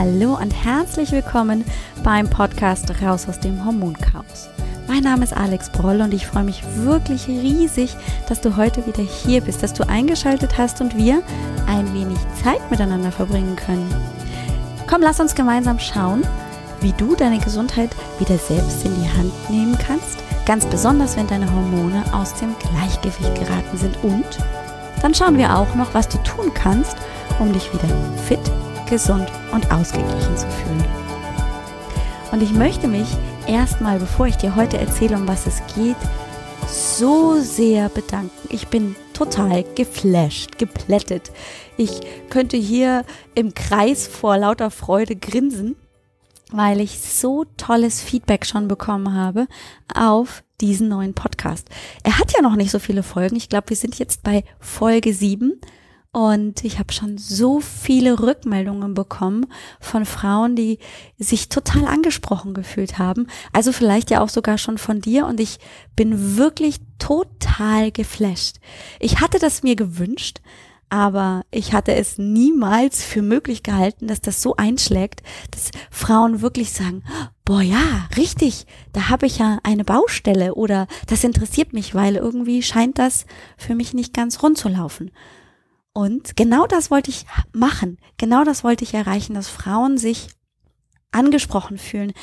Hallo und herzlich willkommen beim Podcast Raus aus dem Hormonchaos. Mein Name ist Alex Broll und ich freue mich wirklich riesig, dass du heute wieder hier bist, dass du eingeschaltet hast und wir ein wenig Zeit miteinander verbringen können. Komm, lass uns gemeinsam schauen, wie du deine Gesundheit wieder selbst in die Hand nehmen kannst, ganz besonders wenn deine Hormone aus dem Gleichgewicht geraten sind und dann schauen wir auch noch, was du tun kannst, um dich wieder fit, gesund und ausgeglichen zu fühlen. Und ich möchte mich erstmal, bevor ich dir heute erzähle, um was es geht, so sehr bedanken. Ich bin total geflasht, geplättet. Ich könnte hier im Kreis vor lauter Freude grinsen, weil ich so tolles Feedback schon bekommen habe auf diesen neuen Podcast. Er hat ja noch nicht so viele Folgen. Ich glaube, wir sind jetzt bei Folge 7 und ich habe schon so viele Rückmeldungen bekommen von Frauen, die sich total angesprochen gefühlt haben. Also vielleicht ja auch sogar schon von dir. Und ich bin wirklich total geflasht. Ich hatte das mir gewünscht, aber ich hatte es niemals für möglich gehalten, dass das so einschlägt, dass Frauen wirklich sagen, boah ja, richtig, da habe ich ja eine Baustelle oder das interessiert mich, weil irgendwie scheint das für mich nicht ganz rund zu laufen. Und genau das wollte ich machen. Genau das wollte ich erreichen, dass Frauen sich angesprochen fühlen,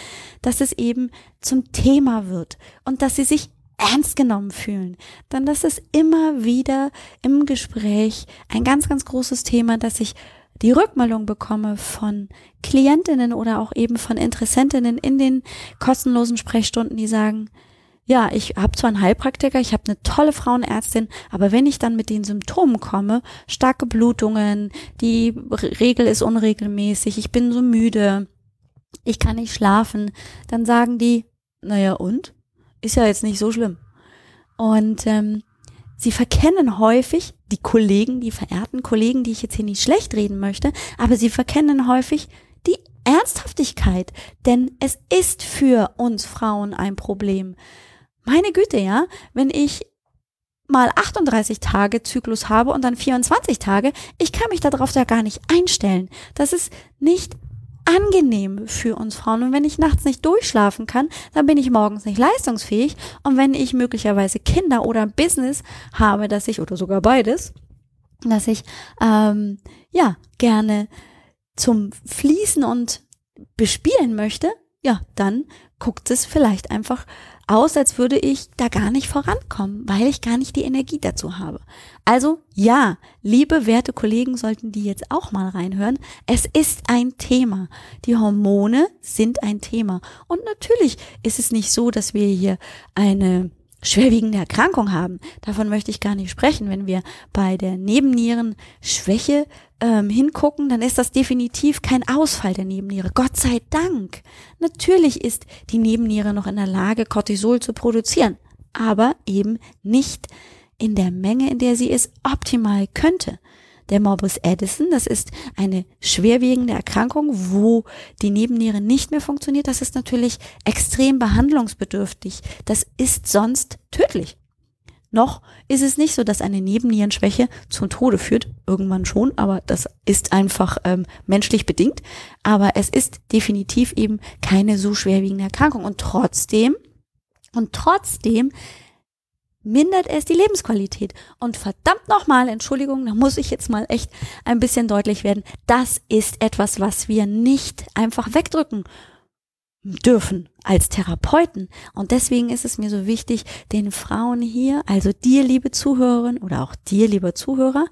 dass es eben zum Thema wird und dass sie sich ernst genommen fühlen. Dann, dass es immer wieder im Gespräch ein ganz, ganz großes Thema, dass ich die Rückmeldung bekomme von Klientinnen oder auch eben von Interessentinnen in den kostenlosen Sprechstunden, die sagen, ja, ich habe zwar einen Heilpraktiker, ich habe eine tolle Frauenärztin, aber wenn ich dann mit den Symptomen komme, starke Blutungen, die Regel ist unregelmäßig, ich bin so müde, ich kann nicht schlafen, dann sagen die, naja und? Ist ja jetzt nicht so schlimm. Und ähm, sie verkennen häufig die Kollegen, die verehrten Kollegen, die ich jetzt hier nicht schlecht reden möchte, aber sie verkennen häufig die Ernsthaftigkeit, denn es ist für uns Frauen ein Problem. Meine Güte, ja, wenn ich mal 38 Tage Zyklus habe und dann 24 Tage, ich kann mich darauf ja gar nicht einstellen. Das ist nicht angenehm für uns Frauen. Und wenn ich nachts nicht durchschlafen kann, dann bin ich morgens nicht leistungsfähig. Und wenn ich möglicherweise Kinder oder ein Business habe, dass ich, oder sogar beides, dass ich ähm, ja gerne zum Fließen und bespielen möchte, ja, dann guckt es vielleicht einfach aus, als würde ich da gar nicht vorankommen, weil ich gar nicht die Energie dazu habe. Also ja, liebe werte Kollegen sollten die jetzt auch mal reinhören. Es ist ein Thema. Die Hormone sind ein Thema. Und natürlich ist es nicht so, dass wir hier eine schwerwiegende Erkrankung haben. Davon möchte ich gar nicht sprechen. Wenn wir bei der Nebennierenschwäche ähm, hingucken, dann ist das definitiv kein Ausfall der Nebenniere. Gott sei Dank. Natürlich ist die Nebenniere noch in der Lage, Cortisol zu produzieren, aber eben nicht in der Menge, in der sie es optimal könnte der Morbus Addison. Das ist eine schwerwiegende Erkrankung, wo die Nebenniere nicht mehr funktioniert. Das ist natürlich extrem behandlungsbedürftig. Das ist sonst tödlich. Noch ist es nicht so, dass eine Nebennierenschwäche zum Tode führt. Irgendwann schon, aber das ist einfach ähm, menschlich bedingt. Aber es ist definitiv eben keine so schwerwiegende Erkrankung. Und trotzdem, und trotzdem mindert es die Lebensqualität. Und verdammt nochmal, Entschuldigung, da muss ich jetzt mal echt ein bisschen deutlich werden. Das ist etwas, was wir nicht einfach wegdrücken dürfen als Therapeuten. Und deswegen ist es mir so wichtig, den Frauen hier, also dir, liebe Zuhörerin oder auch dir, lieber Zuhörer,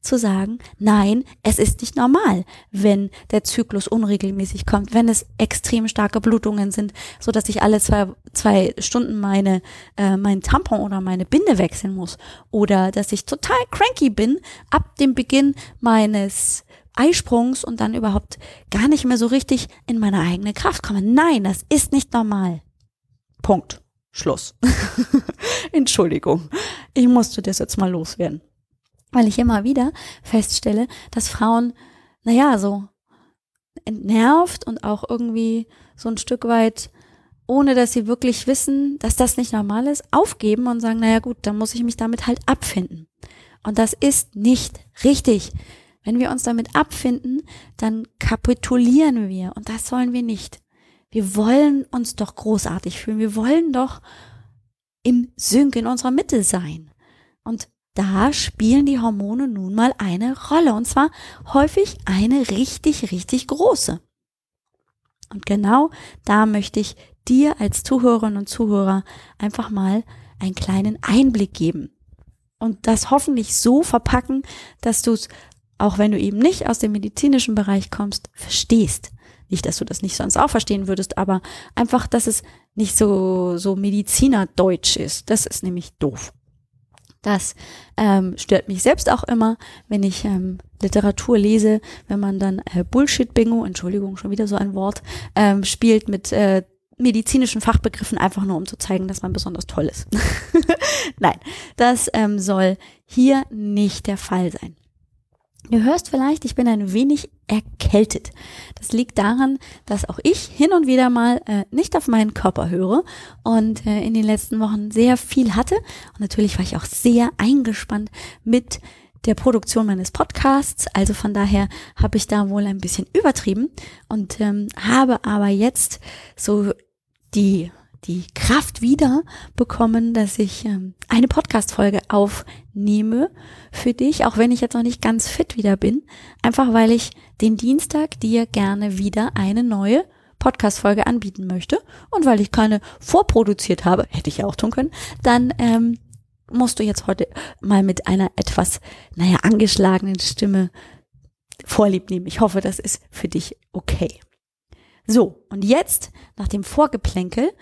zu sagen, nein, es ist nicht normal, wenn der Zyklus unregelmäßig kommt, wenn es extrem starke Blutungen sind, so dass ich alle zwei, zwei Stunden meine, äh, mein Tampon oder meine Binde wechseln muss oder dass ich total cranky bin ab dem Beginn meines Eisprungs und dann überhaupt gar nicht mehr so richtig in meine eigene Kraft komme. Nein, das ist nicht normal. Punkt. Schluss. Entschuldigung. Ich musste das jetzt mal loswerden. Weil ich immer wieder feststelle, dass Frauen, naja, so entnervt und auch irgendwie so ein Stück weit, ohne dass sie wirklich wissen, dass das nicht normal ist, aufgeben und sagen, naja gut, dann muss ich mich damit halt abfinden. Und das ist nicht richtig. Wenn wir uns damit abfinden, dann kapitulieren wir und das sollen wir nicht. Wir wollen uns doch großartig fühlen. Wir wollen doch im Sync in unserer Mitte sein. Und da spielen die Hormone nun mal eine Rolle und zwar häufig eine richtig, richtig große. Und genau da möchte ich dir als Zuhörerinnen und Zuhörer einfach mal einen kleinen Einblick geben und das hoffentlich so verpacken, dass du es, auch wenn du eben nicht aus dem medizinischen Bereich kommst, verstehst. Nicht, dass du das nicht sonst auch verstehen würdest, aber einfach, dass es nicht so, so Medizinerdeutsch ist. Das ist nämlich doof. Das ähm, stört mich selbst auch immer, wenn ich ähm, Literatur lese, wenn man dann äh, Bullshit-Bingo, Entschuldigung, schon wieder so ein Wort, ähm, spielt mit äh, medizinischen Fachbegriffen, einfach nur um zu zeigen, dass man besonders toll ist. Nein, das ähm, soll hier nicht der Fall sein. Du hörst vielleicht, ich bin ein wenig erkältet. Das liegt daran, dass auch ich hin und wieder mal äh, nicht auf meinen Körper höre und äh, in den letzten Wochen sehr viel hatte. Und natürlich war ich auch sehr eingespannt mit der Produktion meines Podcasts. Also von daher habe ich da wohl ein bisschen übertrieben und ähm, habe aber jetzt so die die Kraft wieder bekommen, dass ich ähm, eine Podcast-Folge aufnehme für dich, auch wenn ich jetzt noch nicht ganz fit wieder bin. Einfach weil ich den Dienstag dir gerne wieder eine neue Podcast-Folge anbieten möchte und weil ich keine vorproduziert habe, hätte ich ja auch tun können, dann ähm, musst du jetzt heute mal mit einer etwas, naja, angeschlagenen Stimme Vorlieb nehmen. Ich hoffe, das ist für dich okay. So, und jetzt, nach dem Vorgeplänkel,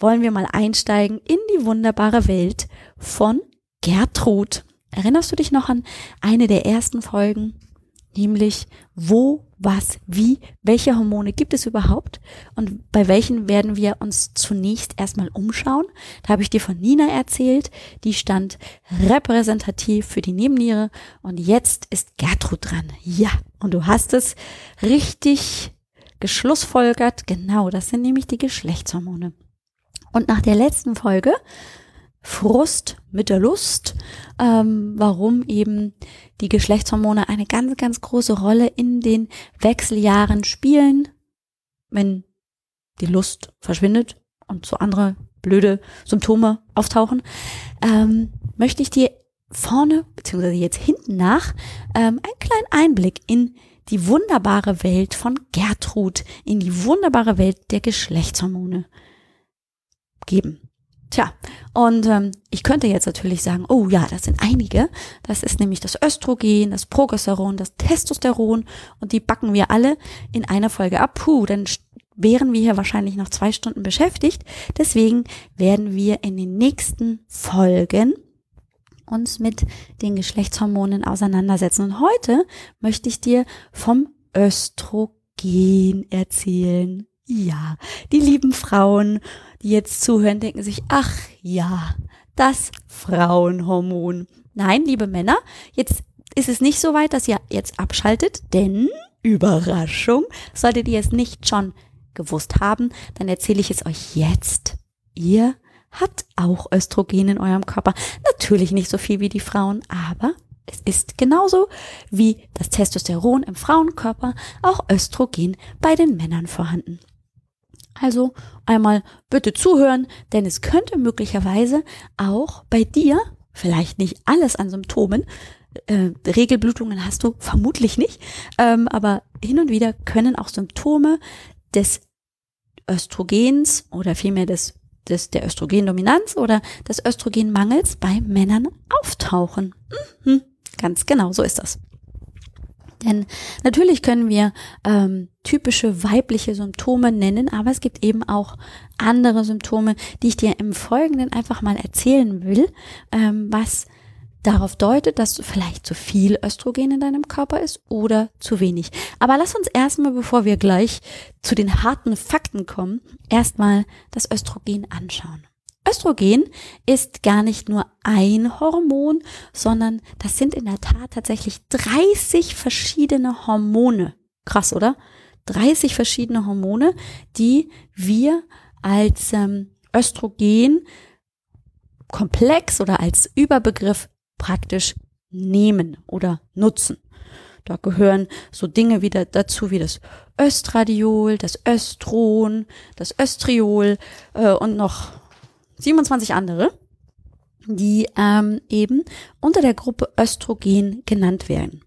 wollen wir mal einsteigen in die wunderbare Welt von Gertrud. Erinnerst du dich noch an eine der ersten Folgen? Nämlich, wo, was, wie, welche Hormone gibt es überhaupt und bei welchen werden wir uns zunächst erstmal umschauen. Da habe ich dir von Nina erzählt, die stand repräsentativ für die Nebenniere und jetzt ist Gertrud dran. Ja, und du hast es richtig geschlussfolgert. Genau, das sind nämlich die Geschlechtshormone. Und nach der letzten Folge, Frust mit der Lust, ähm, warum eben die Geschlechtshormone eine ganz, ganz große Rolle in den Wechseljahren spielen, wenn die Lust verschwindet und so andere blöde Symptome auftauchen, ähm, möchte ich dir vorne, beziehungsweise jetzt hinten nach, ähm, einen kleinen Einblick in die wunderbare Welt von Gertrud, in die wunderbare Welt der Geschlechtshormone geben. Tja, und ähm, ich könnte jetzt natürlich sagen, oh ja, das sind einige. Das ist nämlich das Östrogen, das Progesteron, das Testosteron und die backen wir alle in einer Folge ab. Puh, dann wären wir hier wahrscheinlich noch zwei Stunden beschäftigt. Deswegen werden wir in den nächsten Folgen uns mit den Geschlechtshormonen auseinandersetzen. Und heute möchte ich dir vom Östrogen erzählen. Ja, die lieben Frauen, die jetzt zuhören, denken sich, ach ja, das Frauenhormon. Nein, liebe Männer, jetzt ist es nicht so weit, dass ihr jetzt abschaltet, denn Überraschung, solltet ihr es nicht schon gewusst haben, dann erzähle ich es euch jetzt. Ihr habt auch Östrogen in eurem Körper. Natürlich nicht so viel wie die Frauen, aber es ist genauso wie das Testosteron im Frauenkörper auch Östrogen bei den Männern vorhanden. Also einmal bitte zuhören, denn es könnte möglicherweise auch bei dir, vielleicht nicht alles an Symptomen, äh, Regelblutungen hast du vermutlich nicht, ähm, aber hin und wieder können auch Symptome des Östrogens oder vielmehr des, des der Östrogendominanz oder des Östrogenmangels bei Männern auftauchen. Mhm, ganz genau, so ist das. Denn natürlich können wir ähm, typische weibliche Symptome nennen, aber es gibt eben auch andere Symptome, die ich dir im Folgenden einfach mal erzählen will, ähm, was darauf deutet, dass vielleicht zu viel Östrogen in deinem Körper ist oder zu wenig. Aber lass uns erstmal, bevor wir gleich zu den harten Fakten kommen, erstmal das Östrogen anschauen. Östrogen ist gar nicht nur ein Hormon, sondern das sind in der Tat tatsächlich 30 verschiedene Hormone. Krass, oder? 30 verschiedene Hormone, die wir als ähm, Östrogen komplex oder als Überbegriff praktisch nehmen oder nutzen. Da gehören so Dinge wieder dazu wie das Östradiol, das Östron, das Östriol äh, und noch 27 andere, die ähm, eben unter der Gruppe Östrogen genannt werden.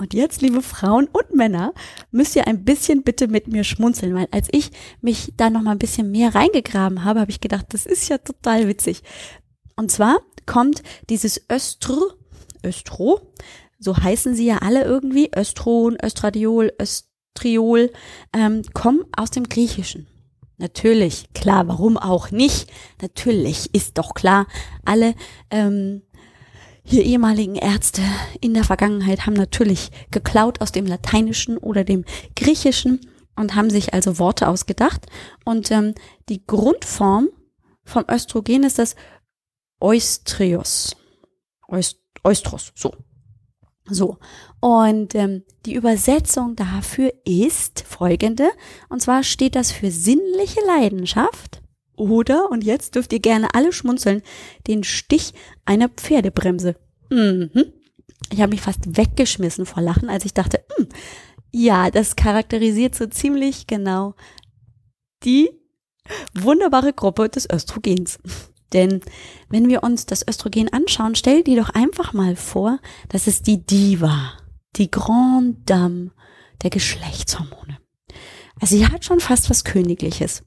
Und jetzt, liebe Frauen und Männer, müsst ihr ein bisschen bitte mit mir schmunzeln, weil als ich mich da noch mal ein bisschen mehr reingegraben habe, habe ich gedacht, das ist ja total witzig. Und zwar kommt dieses Östr, Östro, so heißen sie ja alle irgendwie, Östron, Östradiol, Östriol, ähm, kommen aus dem Griechischen. Natürlich, klar, warum auch nicht? Natürlich ist doch klar, alle ähm, hier ehemaligen Ärzte in der Vergangenheit haben natürlich geklaut aus dem Lateinischen oder dem Griechischen und haben sich also Worte ausgedacht. Und ähm, die Grundform vom Östrogen ist das Eustrios. Eustros, so. So. Und ähm, die Übersetzung dafür ist folgende. Und zwar steht das für sinnliche Leidenschaft oder, und jetzt dürft ihr gerne alle schmunzeln, den Stich einer Pferdebremse. Mhm. Ich habe mich fast weggeschmissen vor Lachen, als ich dachte, mh, hm, ja, das charakterisiert so ziemlich genau die wunderbare Gruppe des Östrogens. Denn wenn wir uns das Östrogen anschauen, stell dir doch einfach mal vor, das ist die Diva, die Grande Dame der Geschlechtshormone. Also sie hat schon fast was Königliches.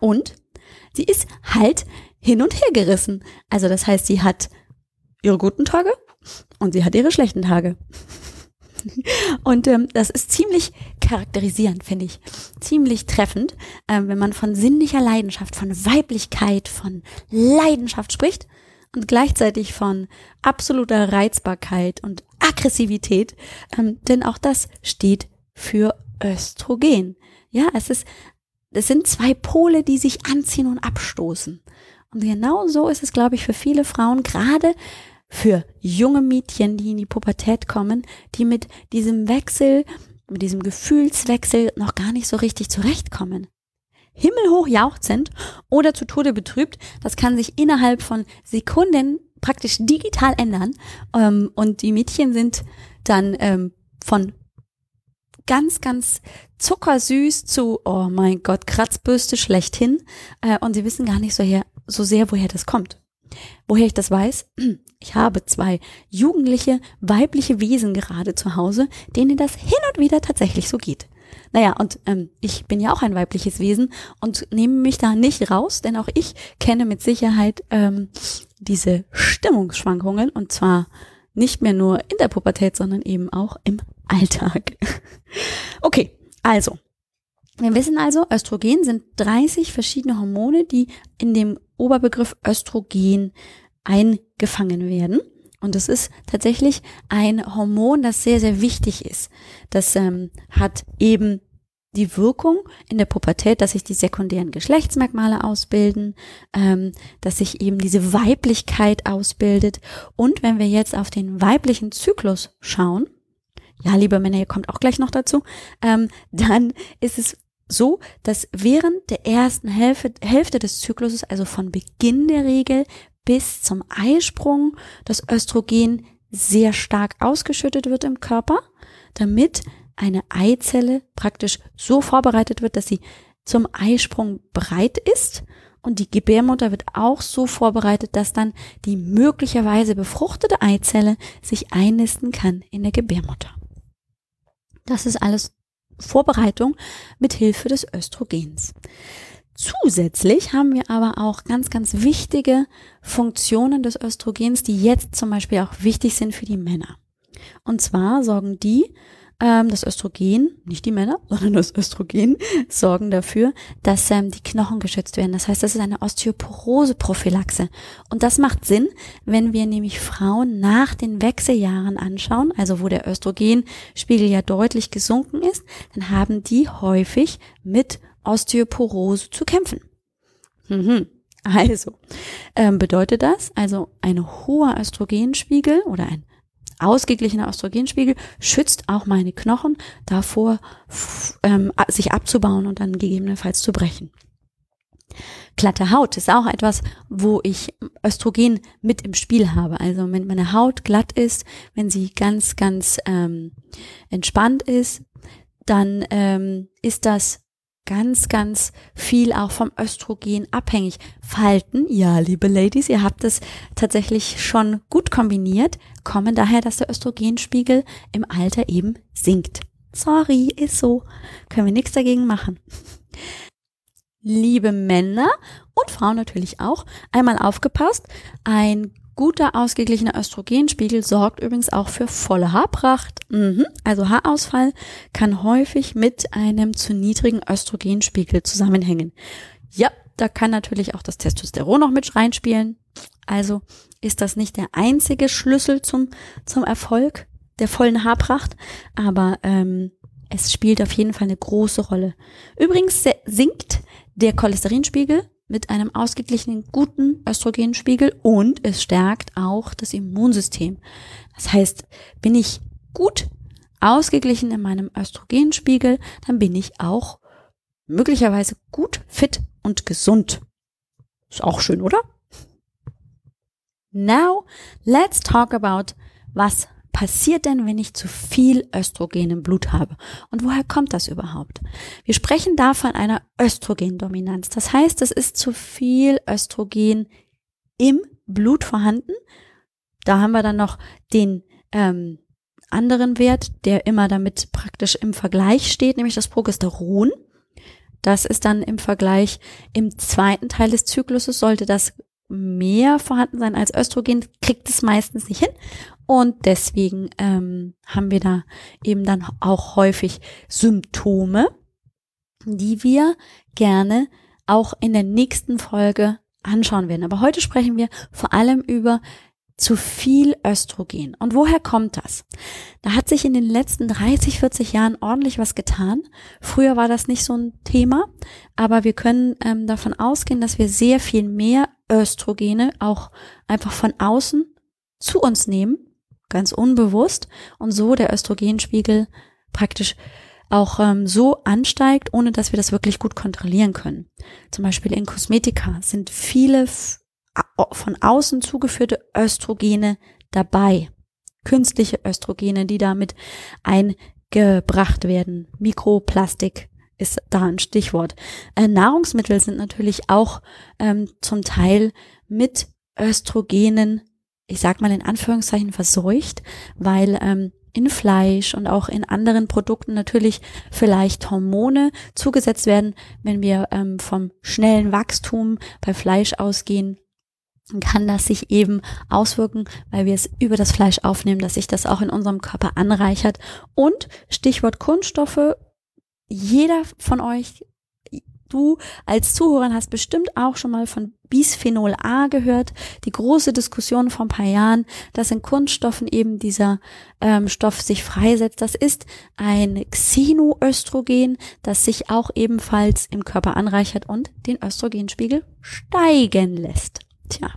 Und sie ist halt hin und her gerissen. Also das heißt, sie hat ihre guten Tage und sie hat ihre schlechten Tage. Und ähm, das ist ziemlich charakterisierend, finde ich. Ziemlich treffend, ähm, wenn man von sinnlicher Leidenschaft, von Weiblichkeit, von Leidenschaft spricht und gleichzeitig von absoluter Reizbarkeit und Aggressivität. Ähm, denn auch das steht für Östrogen. Ja, es ist es sind zwei Pole, die sich anziehen und abstoßen. Und genau so ist es, glaube ich, für viele Frauen, gerade für junge Mädchen, die in die Pubertät kommen, die mit diesem Wechsel, mit diesem Gefühlswechsel noch gar nicht so richtig zurechtkommen. Himmelhoch jauchzend oder zu Tode betrübt, das kann sich innerhalb von Sekunden praktisch digital ändern. Ähm, und die Mädchen sind dann ähm, von ganz, ganz zuckersüß zu, oh mein Gott, Kratzbürste schlechthin. Äh, und sie wissen gar nicht so, her, so sehr, woher das kommt. Woher ich das weiß? Ich habe zwei jugendliche, weibliche Wesen gerade zu Hause, denen das hin und wieder tatsächlich so geht. Naja, und ähm, ich bin ja auch ein weibliches Wesen und nehme mich da nicht raus, denn auch ich kenne mit Sicherheit ähm, diese Stimmungsschwankungen und zwar nicht mehr nur in der Pubertät, sondern eben auch im Alltag. okay, also. Wir wissen also, Östrogen sind 30 verschiedene Hormone, die in dem Oberbegriff Östrogen eingefangen werden. Und das ist tatsächlich ein Hormon, das sehr, sehr wichtig ist. Das ähm, hat eben die Wirkung in der Pubertät, dass sich die sekundären Geschlechtsmerkmale ausbilden, ähm, dass sich eben diese Weiblichkeit ausbildet. Und wenn wir jetzt auf den weiblichen Zyklus schauen, ja, liebe Männer, ihr kommt auch gleich noch dazu, ähm, dann ist es so, dass während der ersten Hälfte, Hälfte des Zykluses, also von Beginn der Regel bis zum Eisprung, das Östrogen sehr stark ausgeschüttet wird im Körper, damit eine Eizelle praktisch so vorbereitet wird, dass sie zum Eisprung bereit ist und die Gebärmutter wird auch so vorbereitet, dass dann die möglicherweise befruchtete Eizelle sich einnisten kann in der Gebärmutter. Das ist alles Vorbereitung mit Hilfe des Östrogens. Zusätzlich haben wir aber auch ganz, ganz wichtige Funktionen des Östrogens, die jetzt zum Beispiel auch wichtig sind für die Männer. Und zwar sorgen die ähm, das Östrogen, nicht die Männer, sondern das Östrogen, sorgen dafür, dass ähm, die Knochen geschützt werden. Das heißt, das ist eine Osteoporose-Prophylaxe. Und das macht Sinn, wenn wir nämlich Frauen nach den Wechseljahren anschauen, also wo der Östrogenspiegel ja deutlich gesunken ist, dann haben die häufig mit Osteoporose zu kämpfen. Mhm. Also, ähm, bedeutet das, also ein hoher Östrogenspiegel oder ein ausgeglichener Östrogenspiegel schützt auch meine Knochen davor, ähm, sich abzubauen und dann gegebenenfalls zu brechen. Glatte Haut ist auch etwas, wo ich Östrogen mit im Spiel habe. Also wenn meine Haut glatt ist, wenn sie ganz, ganz ähm, entspannt ist, dann ähm, ist das ganz, ganz viel auch vom Östrogen abhängig. Falten, ja, liebe Ladies, ihr habt es tatsächlich schon gut kombiniert, kommen daher, dass der Östrogenspiegel im Alter eben sinkt. Sorry, ist so. Können wir nichts dagegen machen. Liebe Männer und Frauen natürlich auch, einmal aufgepasst. Ein guter ausgeglichener Östrogenspiegel sorgt übrigens auch für volle Haarpracht. Mhm. Also Haarausfall kann häufig mit einem zu niedrigen Östrogenspiegel zusammenhängen. Ja, da kann natürlich auch das Testosteron noch mit reinspielen. Also ist das nicht der einzige Schlüssel zum, zum Erfolg der vollen Haarpracht, aber ähm, es spielt auf jeden Fall eine große Rolle. Übrigens sinkt der Cholesterinspiegel mit einem ausgeglichenen guten Östrogenspiegel und es stärkt auch das Immunsystem. Das heißt, bin ich gut ausgeglichen in meinem Östrogenspiegel, dann bin ich auch möglicherweise gut, fit und gesund. Ist auch schön, oder? Now, let's talk about, was passiert denn, wenn ich zu viel Östrogen im Blut habe? Und woher kommt das überhaupt? Wir sprechen da von einer Östrogendominanz. Das heißt, es ist zu viel Östrogen im Blut vorhanden. Da haben wir dann noch den ähm, anderen Wert, der immer damit praktisch im Vergleich steht, nämlich das Progesteron. Das ist dann im Vergleich im zweiten Teil des Zykluses sollte das mehr vorhanden sein als Östrogen, kriegt es meistens nicht hin. Und deswegen ähm, haben wir da eben dann auch häufig Symptome, die wir gerne auch in der nächsten Folge anschauen werden. Aber heute sprechen wir vor allem über zu viel Östrogen. Und woher kommt das? Da hat sich in den letzten 30, 40 Jahren ordentlich was getan. Früher war das nicht so ein Thema, aber wir können ähm, davon ausgehen, dass wir sehr viel mehr Östrogene auch einfach von außen zu uns nehmen, ganz unbewusst, und so der Östrogenspiegel praktisch auch ähm, so ansteigt, ohne dass wir das wirklich gut kontrollieren können. Zum Beispiel in Kosmetika sind viele von außen zugeführte Östrogene dabei. Künstliche Östrogene, die damit eingebracht werden. Mikroplastik ist da ein Stichwort. Äh, Nahrungsmittel sind natürlich auch ähm, zum Teil mit Östrogenen, ich sag mal in Anführungszeichen, verseucht, weil ähm, in Fleisch und auch in anderen Produkten natürlich vielleicht Hormone zugesetzt werden, wenn wir ähm, vom schnellen Wachstum bei Fleisch ausgehen kann das sich eben auswirken, weil wir es über das Fleisch aufnehmen, dass sich das auch in unserem Körper anreichert. Und Stichwort Kunststoffe, jeder von euch, du als Zuhörer hast bestimmt auch schon mal von Bisphenol A gehört. Die große Diskussion vor ein paar Jahren, dass in Kunststoffen eben dieser ähm, Stoff sich freisetzt. Das ist ein Xenoöstrogen, das sich auch ebenfalls im Körper anreichert und den Östrogenspiegel steigen lässt. Tja.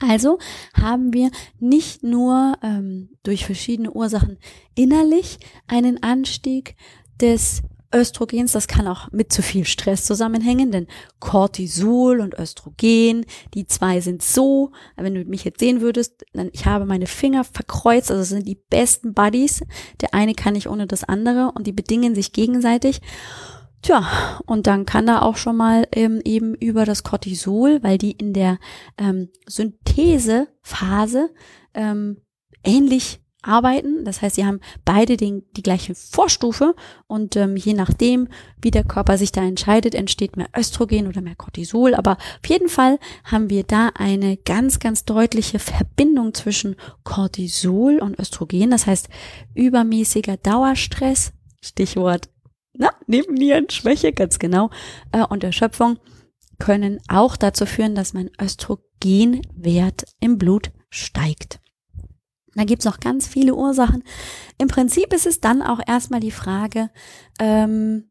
Also haben wir nicht nur ähm, durch verschiedene Ursachen innerlich einen Anstieg des Östrogens, das kann auch mit zu viel Stress zusammenhängen, denn Cortisol und Östrogen, die zwei sind so, wenn du mich jetzt sehen würdest, dann ich habe meine Finger verkreuzt, also sind die besten Buddies. Der eine kann nicht ohne das andere und die bedingen sich gegenseitig. Tja, und dann kann da auch schon mal ähm, eben über das Cortisol, weil die in der ähm, Synthesephase ähm, ähnlich arbeiten. Das heißt, sie haben beide den, die gleiche Vorstufe und ähm, je nachdem, wie der Körper sich da entscheidet, entsteht mehr Östrogen oder mehr Cortisol. Aber auf jeden Fall haben wir da eine ganz, ganz deutliche Verbindung zwischen Cortisol und Östrogen. Das heißt, übermäßiger Dauerstress, Stichwort na, Nebennierenschwäche, ganz genau, äh, und Erschöpfung können auch dazu führen, dass mein Östrogenwert im Blut steigt. Da gibt's noch ganz viele Ursachen. Im Prinzip ist es dann auch erstmal die Frage, ähm,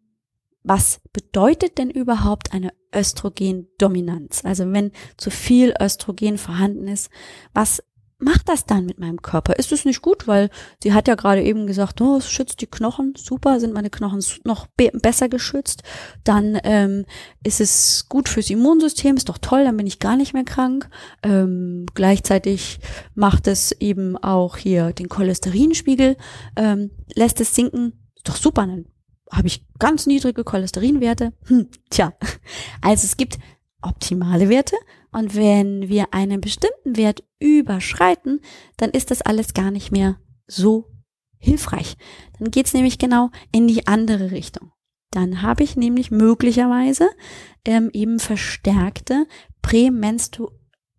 was bedeutet denn überhaupt eine Östrogendominanz? Also wenn zu viel Östrogen vorhanden ist, was macht das dann mit meinem Körper? Ist es nicht gut, weil sie hat ja gerade eben gesagt, oh, es schützt die Knochen, super, sind meine Knochen noch be besser geschützt. Dann ähm, ist es gut fürs Immunsystem, ist doch toll, dann bin ich gar nicht mehr krank. Ähm, gleichzeitig macht es eben auch hier den Cholesterinspiegel, ähm, lässt es sinken, ist doch super, dann habe ich ganz niedrige Cholesterinwerte. Hm, tja, also es gibt optimale Werte und wenn wir einen bestimmten Wert überschreiten, dann ist das alles gar nicht mehr so hilfreich. Dann geht's nämlich genau in die andere Richtung. Dann habe ich nämlich möglicherweise ähm, eben verstärkte prämenstru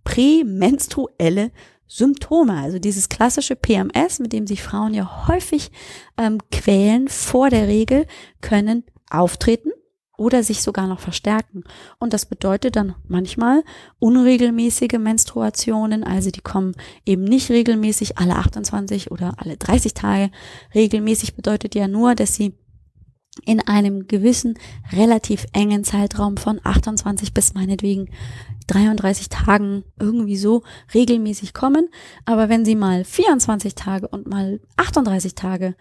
prämenstruelle Symptome, also dieses klassische PMS, mit dem sich Frauen ja häufig ähm, quälen vor der Regel, können auftreten oder sich sogar noch verstärken. Und das bedeutet dann manchmal unregelmäßige Menstruationen, also die kommen eben nicht regelmäßig alle 28 oder alle 30 Tage. Regelmäßig bedeutet ja nur, dass sie in einem gewissen relativ engen Zeitraum von 28 bis meinetwegen 33 Tagen irgendwie so regelmäßig kommen. Aber wenn sie mal 24 Tage und mal 38 Tage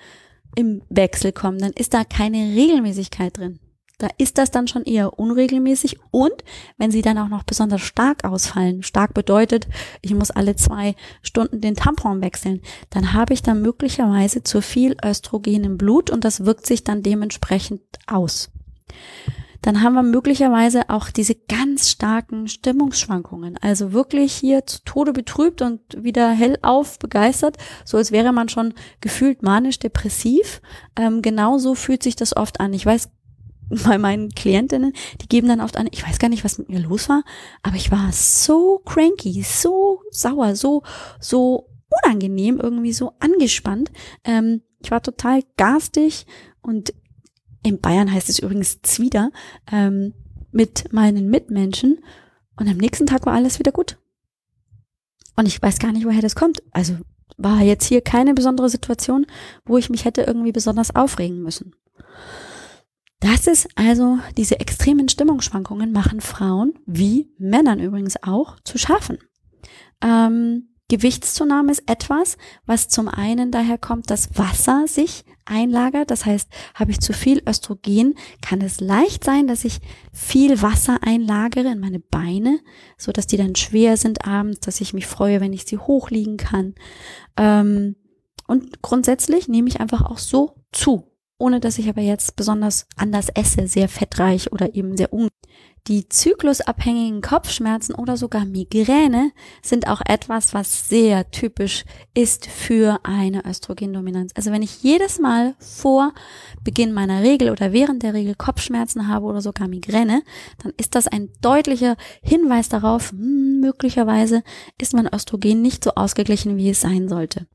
im Wechsel kommen, dann ist da keine Regelmäßigkeit drin. Da ist das dann schon eher unregelmäßig und wenn sie dann auch noch besonders stark ausfallen, stark bedeutet, ich muss alle zwei Stunden den Tampon wechseln, dann habe ich da möglicherweise zu viel Östrogen im Blut und das wirkt sich dann dementsprechend aus. Dann haben wir möglicherweise auch diese ganz starken Stimmungsschwankungen. Also wirklich hier zu Tode betrübt und wieder hellauf begeistert, so als wäre man schon gefühlt manisch depressiv. Ähm, genauso fühlt sich das oft an. Ich weiß bei meinen Klientinnen, die geben dann oft an, ich weiß gar nicht, was mit mir los war, aber ich war so cranky, so sauer, so, so unangenehm, irgendwie so angespannt. Ähm, ich war total garstig und in Bayern heißt es übrigens Zwider, ähm, mit meinen Mitmenschen und am nächsten Tag war alles wieder gut. Und ich weiß gar nicht, woher das kommt. Also war jetzt hier keine besondere Situation, wo ich mich hätte irgendwie besonders aufregen müssen. Das ist also, diese extremen Stimmungsschwankungen machen Frauen, wie Männern übrigens auch, zu schaffen. Ähm, Gewichtszunahme ist etwas, was zum einen daher kommt, dass Wasser sich einlagert. Das heißt, habe ich zu viel Östrogen, kann es leicht sein, dass ich viel Wasser einlagere in meine Beine, so dass die dann schwer sind abends, dass ich mich freue, wenn ich sie hochliegen kann. Ähm, und grundsätzlich nehme ich einfach auch so zu ohne dass ich aber jetzt besonders anders esse, sehr fettreich oder eben sehr un. Die zyklusabhängigen Kopfschmerzen oder sogar Migräne sind auch etwas, was sehr typisch ist für eine Östrogendominanz. Also wenn ich jedes Mal vor Beginn meiner Regel oder während der Regel Kopfschmerzen habe oder sogar Migräne, dann ist das ein deutlicher Hinweis darauf, hm, möglicherweise ist mein Östrogen nicht so ausgeglichen, wie es sein sollte.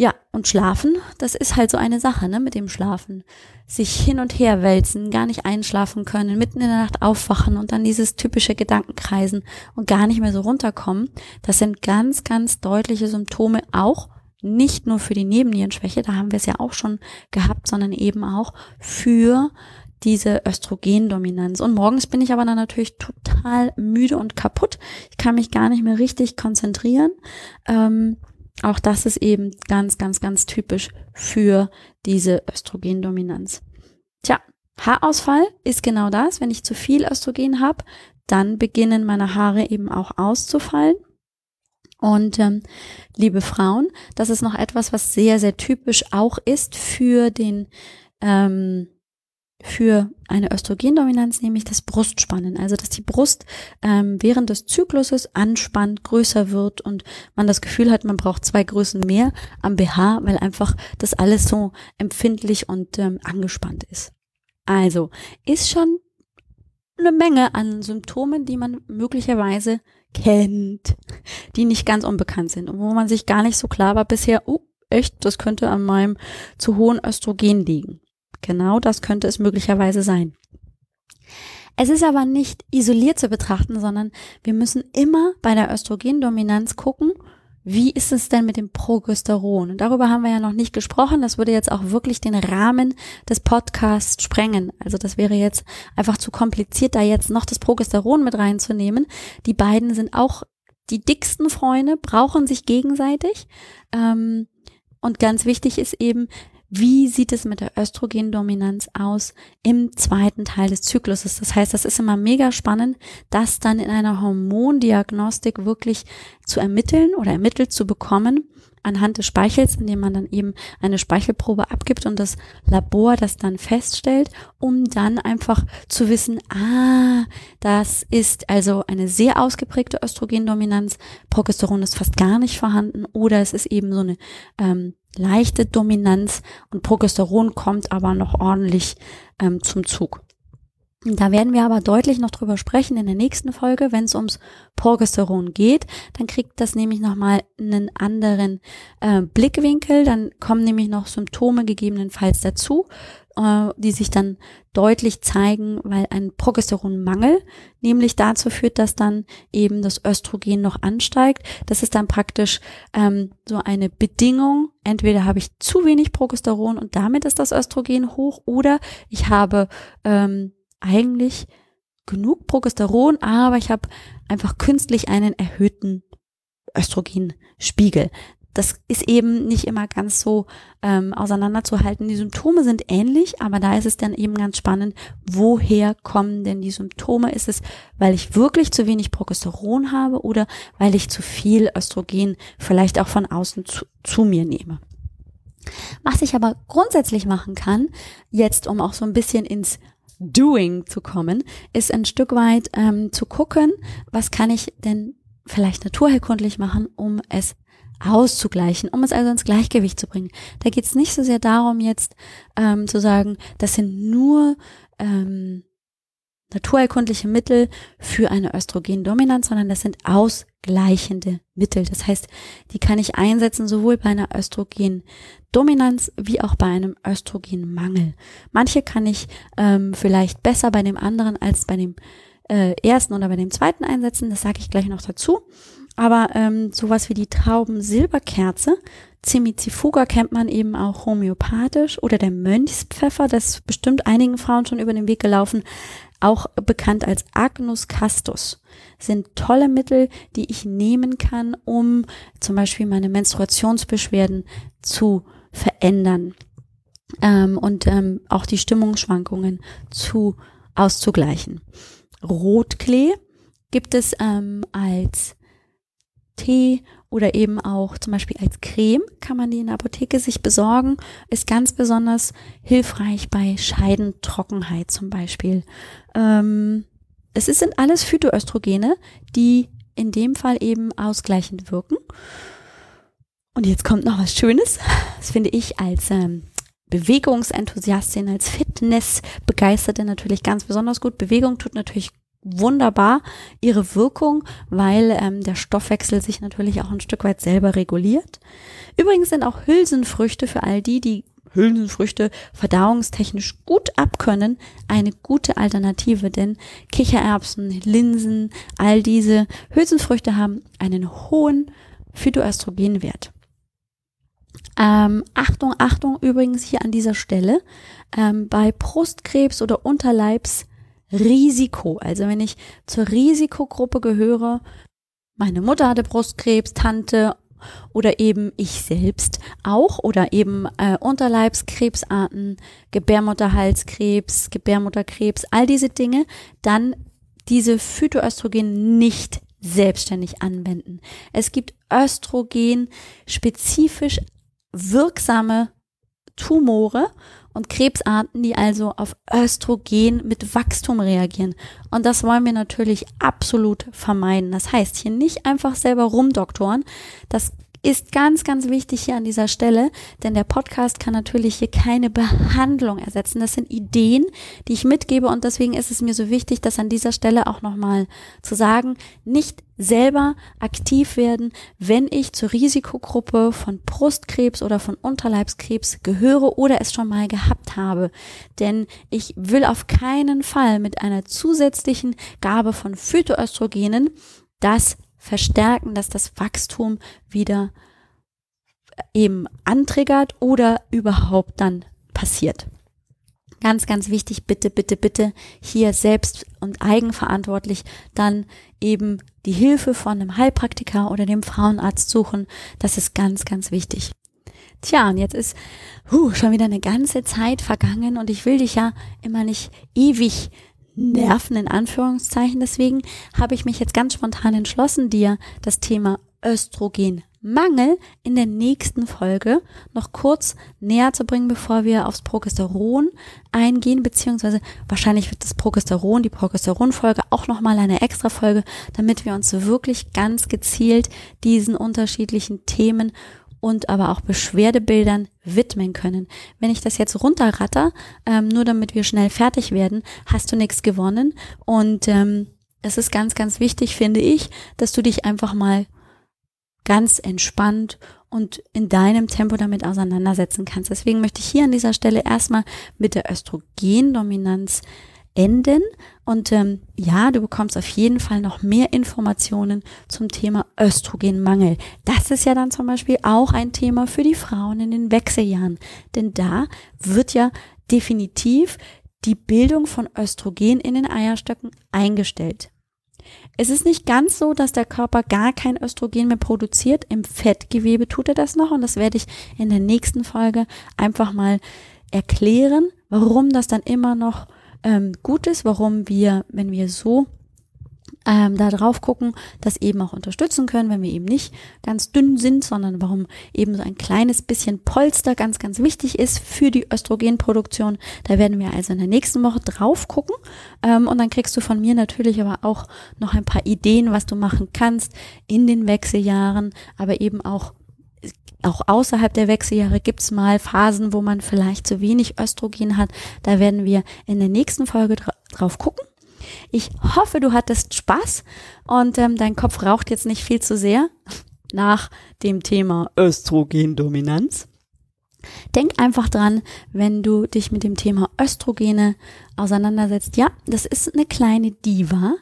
Ja, und schlafen, das ist halt so eine Sache, ne, mit dem Schlafen. Sich hin und her wälzen, gar nicht einschlafen können, mitten in der Nacht aufwachen und dann dieses typische Gedankenkreisen und gar nicht mehr so runterkommen. Das sind ganz, ganz deutliche Symptome auch nicht nur für die Nebennierenschwäche, da haben wir es ja auch schon gehabt, sondern eben auch für diese Östrogendominanz. Und morgens bin ich aber dann natürlich total müde und kaputt. Ich kann mich gar nicht mehr richtig konzentrieren. Ähm, auch das ist eben ganz, ganz, ganz typisch für diese Östrogendominanz. Tja, Haarausfall ist genau das. Wenn ich zu viel Östrogen habe, dann beginnen meine Haare eben auch auszufallen. Und ähm, liebe Frauen, das ist noch etwas, was sehr, sehr typisch auch ist für den ähm, für eine Östrogendominanz, nämlich das Brustspannen. Also, dass die Brust ähm, während des Zykluses anspannt, größer wird und man das Gefühl hat, man braucht zwei Größen mehr am BH, weil einfach das alles so empfindlich und ähm, angespannt ist. Also, ist schon eine Menge an Symptomen, die man möglicherweise kennt, die nicht ganz unbekannt sind und wo man sich gar nicht so klar war bisher, oh, echt, das könnte an meinem zu hohen Östrogen liegen. Genau das könnte es möglicherweise sein. Es ist aber nicht isoliert zu betrachten, sondern wir müssen immer bei der Östrogendominanz gucken, wie ist es denn mit dem Progesteron? Und darüber haben wir ja noch nicht gesprochen. Das würde jetzt auch wirklich den Rahmen des Podcasts sprengen. Also das wäre jetzt einfach zu kompliziert, da jetzt noch das Progesteron mit reinzunehmen. Die beiden sind auch die dicksten Freunde brauchen sich gegenseitig. Ähm, und ganz wichtig ist eben, wie sieht es mit der Östrogendominanz aus im zweiten Teil des Zykluses? Das heißt, das ist immer mega spannend, das dann in einer Hormondiagnostik wirklich zu ermitteln oder ermittelt zu bekommen anhand des Speichels, indem man dann eben eine Speichelprobe abgibt und das Labor das dann feststellt, um dann einfach zu wissen, ah, das ist also eine sehr ausgeprägte Östrogendominanz, Progesteron ist fast gar nicht vorhanden oder es ist eben so eine ähm, leichte Dominanz und Progesteron kommt aber noch ordentlich ähm, zum Zug. Da werden wir aber deutlich noch drüber sprechen in der nächsten Folge, wenn es ums Progesteron geht. Dann kriegt das nämlich nochmal einen anderen äh, Blickwinkel. Dann kommen nämlich noch Symptome gegebenenfalls dazu, äh, die sich dann deutlich zeigen, weil ein Progesteronmangel nämlich dazu führt, dass dann eben das Östrogen noch ansteigt. Das ist dann praktisch ähm, so eine Bedingung. Entweder habe ich zu wenig Progesteron und damit ist das Östrogen hoch oder ich habe ähm, eigentlich genug Progesteron, aber ich habe einfach künstlich einen erhöhten Östrogenspiegel. Das ist eben nicht immer ganz so ähm, auseinanderzuhalten. Die Symptome sind ähnlich, aber da ist es dann eben ganz spannend, woher kommen denn die Symptome? Ist es, weil ich wirklich zu wenig Progesteron habe oder weil ich zu viel Östrogen vielleicht auch von außen zu, zu mir nehme? Was ich aber grundsätzlich machen kann, jetzt um auch so ein bisschen ins Doing zu kommen, ist ein Stück weit ähm, zu gucken, was kann ich denn vielleicht naturherkundlich machen, um es auszugleichen, um es also ins Gleichgewicht zu bringen. Da geht es nicht so sehr darum, jetzt ähm, zu sagen, das sind nur ähm, naturerkundliche Mittel für eine Östrogendominanz, sondern das sind ausgleichende Mittel. Das heißt, die kann ich einsetzen sowohl bei einer Östrogendominanz wie auch bei einem Östrogenmangel. Manche kann ich ähm, vielleicht besser bei dem anderen als bei dem äh, ersten oder bei dem zweiten einsetzen. Das sage ich gleich noch dazu. Aber ähm, sowas wie die Traubensilberkerze, Cimicifuga kennt man eben auch homöopathisch oder der Mönchspfeffer, das ist bestimmt einigen Frauen schon über den Weg gelaufen, auch bekannt als Agnus castus, sind tolle Mittel, die ich nehmen kann, um zum Beispiel meine Menstruationsbeschwerden zu verändern ähm, und ähm, auch die Stimmungsschwankungen zu auszugleichen. Rotklee gibt es ähm, als Tee oder eben auch zum Beispiel als Creme kann man die in der Apotheke sich besorgen. Ist ganz besonders hilfreich bei Scheidentrockenheit zum Beispiel. Ähm, es sind alles Phytoöstrogene, die in dem Fall eben ausgleichend wirken. Und jetzt kommt noch was Schönes. Das finde ich als ähm, Bewegungsenthusiastin, als Fitnessbegeisterte natürlich ganz besonders gut. Bewegung tut natürlich wunderbar ihre Wirkung, weil ähm, der Stoffwechsel sich natürlich auch ein Stück weit selber reguliert. Übrigens sind auch Hülsenfrüchte für all die, die Hülsenfrüchte verdauungstechnisch gut abkönnen, eine gute Alternative, denn Kichererbsen, Linsen, all diese Hülsenfrüchte haben einen hohen Phytoöstrogenwert. Ähm, Achtung, Achtung übrigens hier an dieser Stelle, ähm, bei Brustkrebs oder Unterleibs Risiko. Also wenn ich zur Risikogruppe gehöre, meine Mutter hatte Brustkrebs, Tante oder eben ich selbst auch oder eben äh, Unterleibskrebsarten, Gebärmutterhalskrebs, Gebärmutterkrebs, all diese Dinge, dann diese Phytoöstrogen nicht selbstständig anwenden. Es gibt Östrogen spezifisch wirksame Tumore und Krebsarten, die also auf Östrogen mit Wachstum reagieren. Und das wollen wir natürlich absolut vermeiden. Das heißt, hier nicht einfach selber rumdoktoren. Das ist ganz, ganz wichtig hier an dieser Stelle, denn der Podcast kann natürlich hier keine Behandlung ersetzen. Das sind Ideen, die ich mitgebe und deswegen ist es mir so wichtig, das an dieser Stelle auch nochmal zu sagen, nicht selber aktiv werden, wenn ich zur Risikogruppe von Brustkrebs oder von Unterleibskrebs gehöre oder es schon mal gehabt habe. Denn ich will auf keinen Fall mit einer zusätzlichen Gabe von Phytoöstrogenen das verstärken, dass das Wachstum wieder eben antriggert oder überhaupt dann passiert. Ganz, ganz wichtig, bitte, bitte, bitte hier selbst und eigenverantwortlich dann eben die Hilfe von einem Heilpraktiker oder dem Frauenarzt suchen. Das ist ganz, ganz wichtig. Tja, und jetzt ist huh, schon wieder eine ganze Zeit vergangen und ich will dich ja immer nicht ewig nerven, in Anführungszeichen. Deswegen habe ich mich jetzt ganz spontan entschlossen, dir das Thema Östrogen Mangel in der nächsten Folge noch kurz näher zu bringen, bevor wir aufs Progesteron eingehen, beziehungsweise wahrscheinlich wird das Progesteron, die Progesteronfolge auch nochmal eine extra Folge, damit wir uns wirklich ganz gezielt diesen unterschiedlichen Themen und aber auch Beschwerdebildern widmen können. Wenn ich das jetzt runterratter, ähm, nur damit wir schnell fertig werden, hast du nichts gewonnen und ähm, es ist ganz, ganz wichtig, finde ich, dass du dich einfach mal ganz entspannt und in deinem Tempo damit auseinandersetzen kannst. Deswegen möchte ich hier an dieser Stelle erstmal mit der Östrogendominanz enden. Und ähm, ja, du bekommst auf jeden Fall noch mehr Informationen zum Thema Östrogenmangel. Das ist ja dann zum Beispiel auch ein Thema für die Frauen in den Wechseljahren. Denn da wird ja definitiv die Bildung von Östrogen in den Eierstöcken eingestellt. Es ist nicht ganz so, dass der Körper gar kein Östrogen mehr produziert. Im Fettgewebe tut er das noch und das werde ich in der nächsten Folge einfach mal erklären, warum das dann immer noch ähm, gut ist, warum wir, wenn wir so ähm, da drauf gucken, das eben auch unterstützen können, wenn wir eben nicht ganz dünn sind, sondern warum eben so ein kleines bisschen Polster ganz, ganz wichtig ist für die Östrogenproduktion. Da werden wir also in der nächsten Woche drauf gucken ähm, und dann kriegst du von mir natürlich aber auch noch ein paar Ideen, was du machen kannst in den Wechseljahren, aber eben auch auch außerhalb der Wechseljahre gibt es mal Phasen, wo man vielleicht zu wenig Östrogen hat. Da werden wir in der nächsten Folge dra drauf gucken. Ich hoffe, du hattest Spaß und ähm, dein Kopf raucht jetzt nicht viel zu sehr nach dem Thema Östrogendominanz. Denk einfach dran, wenn du dich mit dem Thema Östrogene auseinandersetzt. Ja, das ist eine kleine Diva,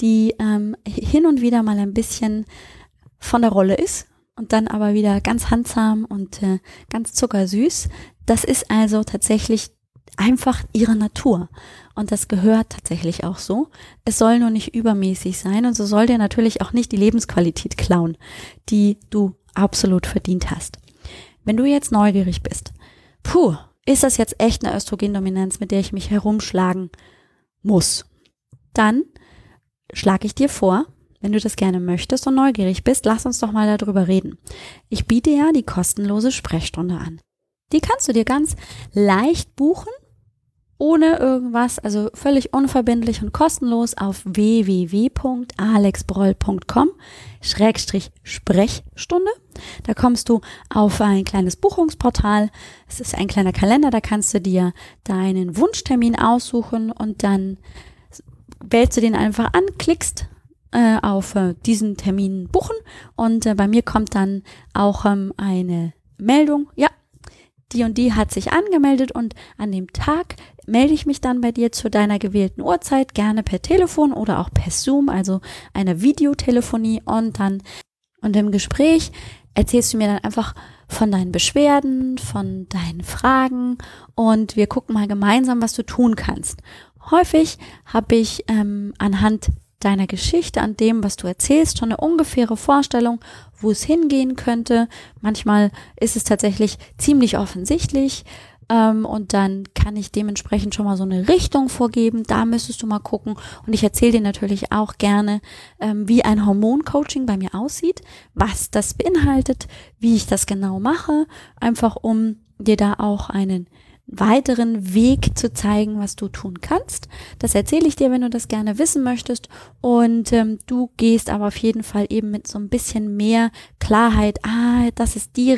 die ähm, hin und wieder mal ein bisschen von der Rolle ist und dann aber wieder ganz handsam und äh, ganz zuckersüß. Das ist also tatsächlich einfach ihre Natur. Und das gehört tatsächlich auch so. Es soll nur nicht übermäßig sein und so soll dir natürlich auch nicht die Lebensqualität klauen, die du absolut verdient hast. Wenn du jetzt neugierig bist, puh, ist das jetzt echt eine Östrogendominanz, mit der ich mich herumschlagen muss? Dann schlage ich dir vor, wenn du das gerne möchtest und neugierig bist, lass uns doch mal darüber reden. Ich biete ja die kostenlose Sprechstunde an. Die kannst du dir ganz leicht buchen ohne irgendwas, also völlig unverbindlich und kostenlos auf www.alexbroll.com Schrägstrich Sprechstunde. Da kommst du auf ein kleines Buchungsportal. Es ist ein kleiner Kalender, da kannst du dir deinen Wunschtermin aussuchen und dann wählst du den einfach an, klickst äh, auf äh, diesen Termin buchen. Und äh, bei mir kommt dann auch ähm, eine Meldung, ja, die und die hat sich angemeldet und an dem Tag melde ich mich dann bei dir zu deiner gewählten Uhrzeit, gerne per Telefon oder auch per Zoom, also eine Videotelefonie. Und dann und im Gespräch erzählst du mir dann einfach von deinen Beschwerden, von deinen Fragen und wir gucken mal gemeinsam, was du tun kannst. Häufig habe ich ähm, anhand deiner Geschichte, an dem, was du erzählst, schon eine ungefähre Vorstellung, wo es hingehen könnte. Manchmal ist es tatsächlich ziemlich offensichtlich. Ähm, und dann kann ich dementsprechend schon mal so eine Richtung vorgeben. Da müsstest du mal gucken. Und ich erzähle dir natürlich auch gerne, ähm, wie ein Hormoncoaching bei mir aussieht, was das beinhaltet, wie ich das genau mache, einfach um dir da auch einen weiteren Weg zu zeigen, was du tun kannst. Das erzähle ich dir, wenn du das gerne wissen möchtest. Und ähm, du gehst aber auf jeden Fall eben mit so ein bisschen mehr Klarheit. Ah, das ist die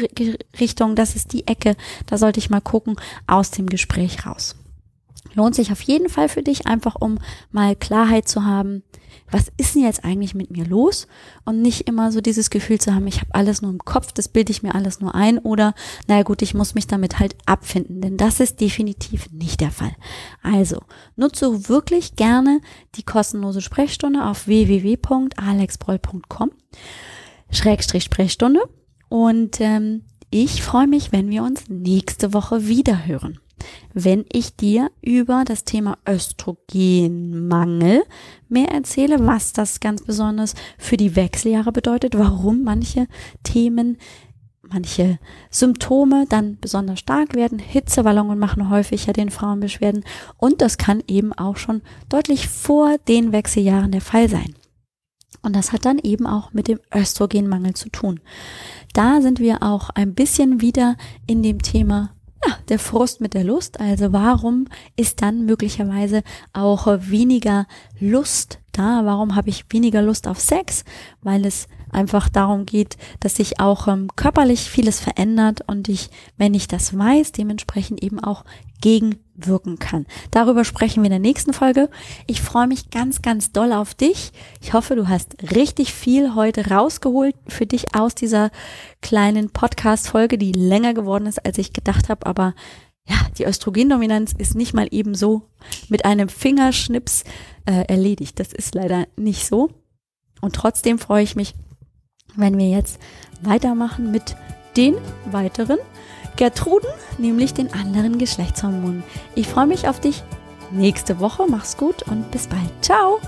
Richtung, das ist die Ecke. Da sollte ich mal gucken aus dem Gespräch raus. Lohnt sich auf jeden Fall für dich, einfach um mal Klarheit zu haben, was ist denn jetzt eigentlich mit mir los? Und nicht immer so dieses Gefühl zu haben, ich habe alles nur im Kopf, das bilde ich mir alles nur ein oder, naja gut, ich muss mich damit halt abfinden, denn das ist definitiv nicht der Fall. Also, nutze wirklich gerne die kostenlose Sprechstunde auf www.alexbroll.com Schrägstrich Sprechstunde und ähm, ich freue mich, wenn wir uns nächste Woche wieder hören. Wenn ich dir über das Thema Östrogenmangel mehr erzähle, was das ganz besonders für die Wechseljahre bedeutet, warum manche Themen manche Symptome dann besonders stark werden. Hitzewallungen machen häufig ja den Frauenbeschwerden und das kann eben auch schon deutlich vor den Wechseljahren der Fall sein. Und das hat dann eben auch mit dem Östrogenmangel zu tun. Da sind wir auch ein bisschen wieder in dem Thema ja, der Frust mit der Lust. Also warum ist dann möglicherweise auch weniger Lust da? Warum habe ich weniger Lust auf Sex? Weil es einfach darum geht, dass sich auch ähm, körperlich vieles verändert und ich, wenn ich das weiß, dementsprechend eben auch gegenwirken kann. Darüber sprechen wir in der nächsten Folge. Ich freue mich ganz, ganz doll auf dich. Ich hoffe, du hast richtig viel heute rausgeholt für dich aus dieser kleinen Podcast-Folge, die länger geworden ist, als ich gedacht habe, aber ja, die Östrogendominanz ist nicht mal eben so mit einem Fingerschnips äh, erledigt. Das ist leider nicht so. Und trotzdem freue ich mich, wenn wir jetzt weitermachen mit den weiteren Gertruden, nämlich den anderen Geschlechtshormonen. Ich freue mich auf dich nächste Woche. Mach's gut und bis bald. Ciao!